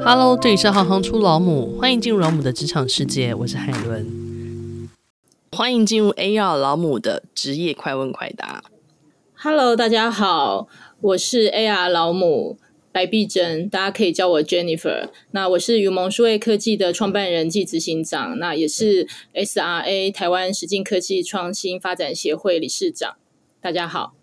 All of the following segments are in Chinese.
Hello，这里是行行出老母，欢迎进入老母的职场世界，我是海伦。欢迎进入 AR 老母的职业快问快答。Hello，大家好，我是 AR 老母白碧珍，大家可以叫我 Jennifer。那我是云盟数位科技的创办人暨执行长，那也是 SRA 台湾实境科技创新发展协会理事长。大家好。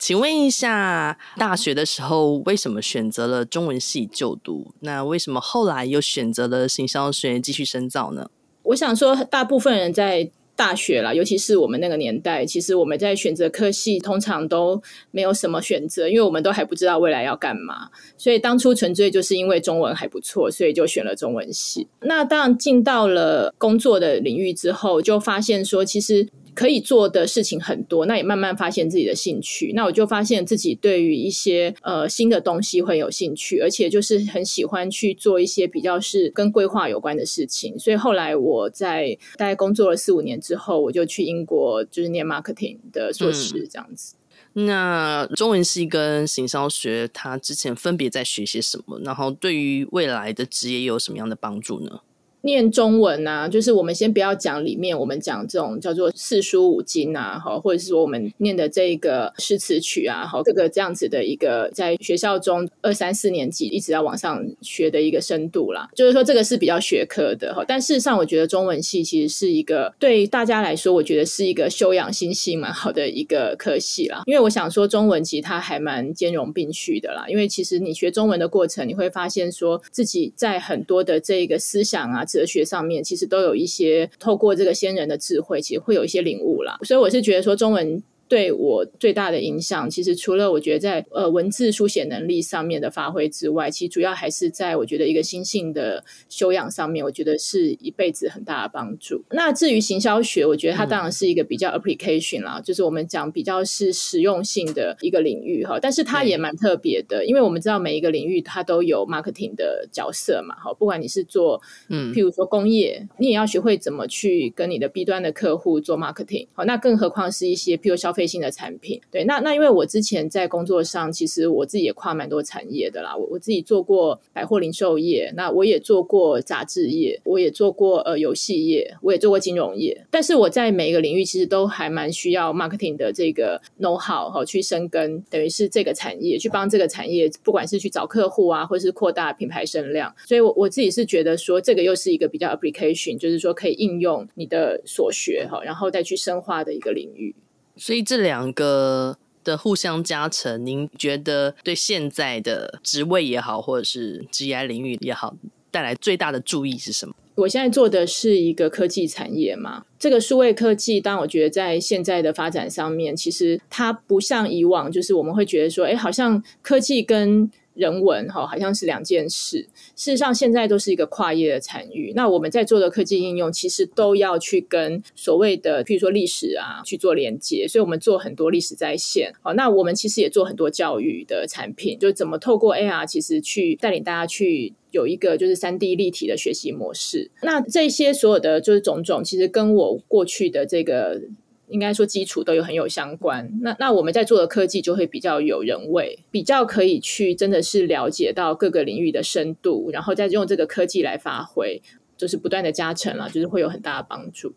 请问一下，大学的时候为什么选择了中文系就读？那为什么后来又选择了行销学继续深造呢？我想说，大部分人在大学啦，尤其是我们那个年代，其实我们在选择科系通常都没有什么选择，因为我们都还不知道未来要干嘛。所以当初纯粹就是因为中文还不错，所以就选了中文系。那当然进到了工作的领域之后，就发现说，其实。可以做的事情很多，那也慢慢发现自己的兴趣。那我就发现自己对于一些呃新的东西会有兴趣，而且就是很喜欢去做一些比较是跟规划有关的事情。所以后来我在大概工作了四五年之后，我就去英国就是念 marketing 的硕士这样子。嗯，那中文系跟行销学，它之前分别在学些什么？然后对于未来的职业有什么样的帮助呢？念中文啊，就是我们先不要讲里面，我们讲这种叫做四书五经啊，哈，或者是说我们念的这个诗词曲啊，哈，这个这样子的一个在学校中二三四年级一直要往上学的一个深度啦，就是说这个是比较学科的哈。但事实上，我觉得中文系其实是一个对大家来说，我觉得是一个修养心性蛮好的一个科系啦。因为我想说，中文其实它还蛮兼容并蓄的啦。因为其实你学中文的过程，你会发现说自己在很多的这个思想啊。哲学上面其实都有一些透过这个先人的智慧，其实会有一些领悟啦。所以我是觉得说中文。对我最大的影响，其实除了我觉得在呃文字书写能力上面的发挥之外，其实主要还是在我觉得一个心性的修养上面，我觉得是一辈子很大的帮助。那至于行销学，我觉得它当然是一个比较 application 啦，嗯、就是我们讲比较是实用性的一个领域哈。但是它也蛮特别的，因为我们知道每一个领域它都有 marketing 的角色嘛，好，不管你是做嗯，譬如说工业，你也要学会怎么去跟你的 B 端的客户做 marketing，好，那更何况是一些譬如消费。性的产品，对，那那因为我之前在工作上，其实我自己也跨蛮多产业的啦。我我自己做过百货零售业，那我也做过杂志业，我也做过呃游戏业，我也做过金融业。但是我在每一个领域，其实都还蛮需要 marketing 的这个 know how 哈，去深耕，等于是这个产业去帮这个产业，不管是去找客户啊，或是扩大品牌声量。所以我，我我自己是觉得说，这个又是一个比较 application，就是说可以应用你的所学哈，然后再去深化的一个领域。所以这两个的互相加成，您觉得对现在的职位也好，或者是职业领域也好，带来最大的注意是什么？我现在做的是一个科技产业嘛，这个数位科技，当我觉得在现在的发展上面，其实它不像以往，就是我们会觉得说，哎，好像科技跟人文哈，好像是两件事。事实上，现在都是一个跨业的产业。那我们在做的科技应用，其实都要去跟所谓的，譬如说历史啊，去做连接。所以我们做很多历史在线。好，那我们其实也做很多教育的产品，就怎么透过 AR，其实去带领大家去有一个就是三 D 立体的学习模式。那这些所有的就是种种，其实跟我过去的这个。应该说基础都有很有相关，那那我们在做的科技就会比较有人味，比较可以去真的是了解到各个领域的深度，然后再用这个科技来发挥，就是不断的加成了，就是会有很大的帮助。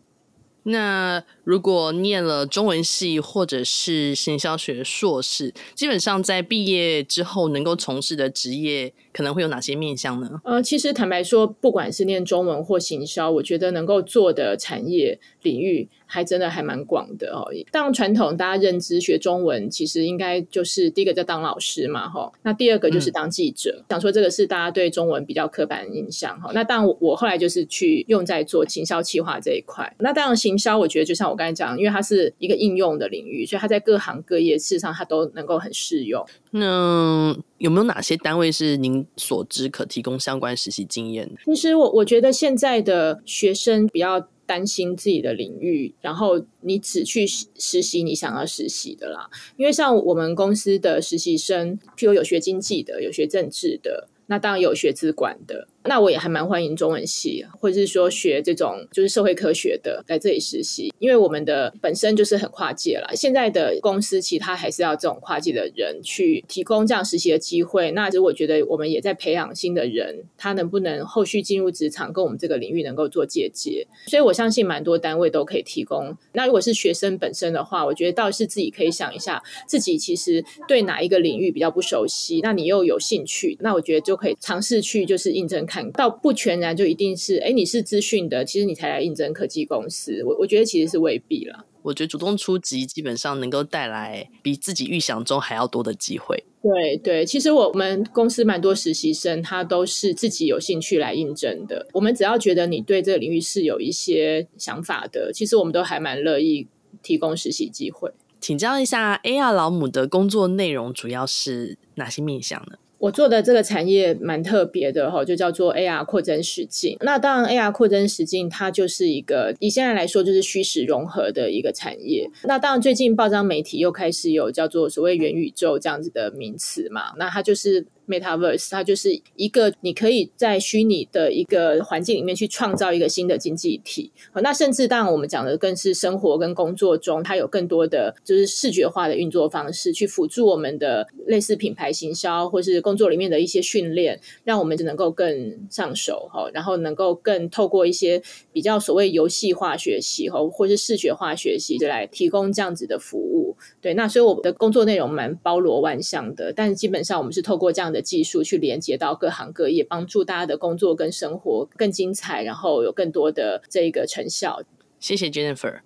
那如果念了中文系或者是行销学硕士，基本上在毕业之后能够从事的职业可能会有哪些面向呢？呃，其实坦白说，不管是念中文或行销，我觉得能够做的产业领域。还真的还蛮广的哦。当传统大家认知学中文，其实应该就是第一个叫当老师嘛，哈。那第二个就是当记者。嗯、想说这个是大家对中文比较刻板印象哈。那当然我后来就是去用在做行销企划这一块。那当然行销，我觉得就像我刚才讲，因为它是一个应用的领域，所以它在各行各业事实上它都能够很适用。那有没有哪些单位是您所知可提供相关实习经验？其实我我觉得现在的学生比较。担心自己的领域，然后你只去实习你想要实习的啦。因为像我们公司的实习生，譬如有学经济的，有学政治的，那当然有学资管的。那我也还蛮欢迎中文系，或者是说学这种就是社会科学的来这里实习，因为我们的本身就是很跨界了。现在的公司其他还是要这种跨界的人去提供这样实习的机会。那如果觉得我们也在培养新的人，他能不能后续进入职场，跟我们这个领域能够做借接。所以我相信蛮多单位都可以提供。那如果是学生本身的话，我觉得倒是自己可以想一下，自己其实对哪一个领域比较不熟悉，那你又有兴趣，那我觉得就可以尝试去就是应征。看到不全然就一定是，哎，你是资讯的，其实你才来应征科技公司。我我觉得其实是未必了。我觉得主动出击基本上能够带来比自己预想中还要多的机会。对对，其实我们公司蛮多实习生，他都是自己有兴趣来应征的。我们只要觉得你对这个领域是有一些想法的，其实我们都还蛮乐意提供实习机会。请教一下，AR 老母的工作内容主要是哪些面向呢？我做的这个产业蛮特别的哈，就叫做 AR 扩增实境。那当然，AR 扩增实境它就是一个以现在来说就是虚实融合的一个产业。那当然，最近报章媒体又开始有叫做所谓元宇宙这样子的名词嘛，那它就是。Metaverse，它就是一个你可以在虚拟的一个环境里面去创造一个新的经济体。那甚至当然我们讲的更是生活跟工作中，它有更多的就是视觉化的运作方式，去辅助我们的类似品牌行销或是工作里面的一些训练，让我们就能够更上手哈，然后能够更透过一些比较所谓游戏化学习哈，或是视觉化学习，来提供这样子的服务。对，那所以我的工作内容蛮包罗万象的，但是基本上我们是透过这样的技术去连接到各行各业，帮助大家的工作跟生活更精彩，然后有更多的这个成效。谢谢 Jennifer。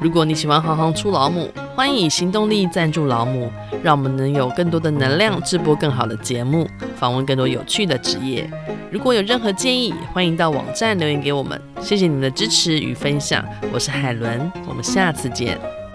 如果你喜欢行行出老母，欢迎以行动力赞助老母，让我们能有更多的能量制播更好的节目，访问更多有趣的职业。如果有任何建议，欢迎到网站留言给我们。谢谢你的支持与分享，我是海伦，我们下次见。